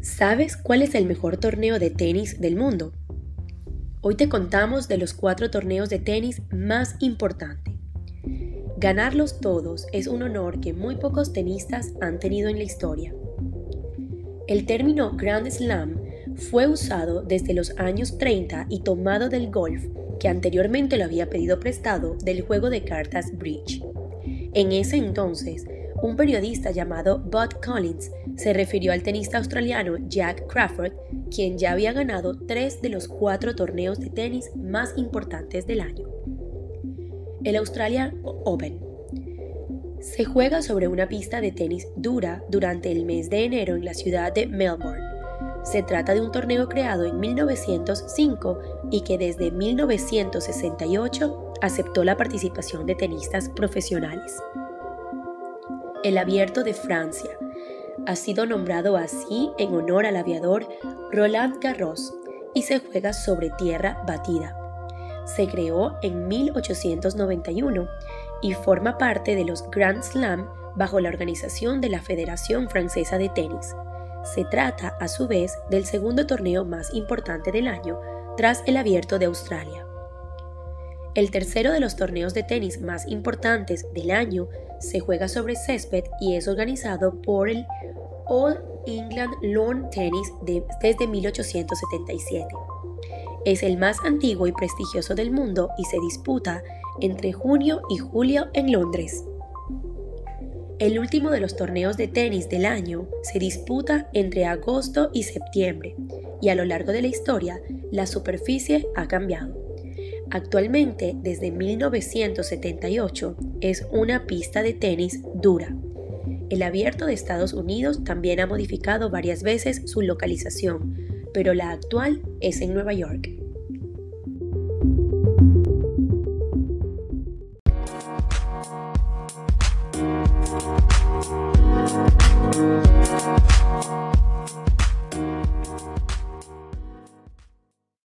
¿Sabes cuál es el mejor torneo de tenis del mundo? Hoy te contamos de los cuatro torneos de tenis más importantes. Ganarlos todos es un honor que muy pocos tenistas han tenido en la historia. El término Grand Slam fue usado desde los años 30 y tomado del golf, que anteriormente lo había pedido prestado del juego de cartas Bridge. En ese entonces, un periodista llamado Bud Collins se refirió al tenista australiano Jack Crawford, quien ya había ganado tres de los cuatro torneos de tenis más importantes del año. El Australian Open se juega sobre una pista de tenis dura durante el mes de enero en la ciudad de Melbourne. Se trata de un torneo creado en 1905 y que desde 1968 aceptó la participación de tenistas profesionales el Abierto de Francia. Ha sido nombrado así en honor al aviador Roland Garros y se juega sobre tierra batida. Se creó en 1891 y forma parte de los Grand Slam bajo la organización de la Federación Francesa de Tenis. Se trata, a su vez, del segundo torneo más importante del año tras el Abierto de Australia. El tercero de los torneos de tenis más importantes del año se juega sobre césped y es organizado por el All England Lawn Tennis desde 1877. Es el más antiguo y prestigioso del mundo y se disputa entre junio y julio en Londres. El último de los torneos de tenis del año se disputa entre agosto y septiembre y a lo largo de la historia la superficie ha cambiado. Actualmente, desde 1978, es una pista de tenis dura. El abierto de Estados Unidos también ha modificado varias veces su localización, pero la actual es en Nueva York.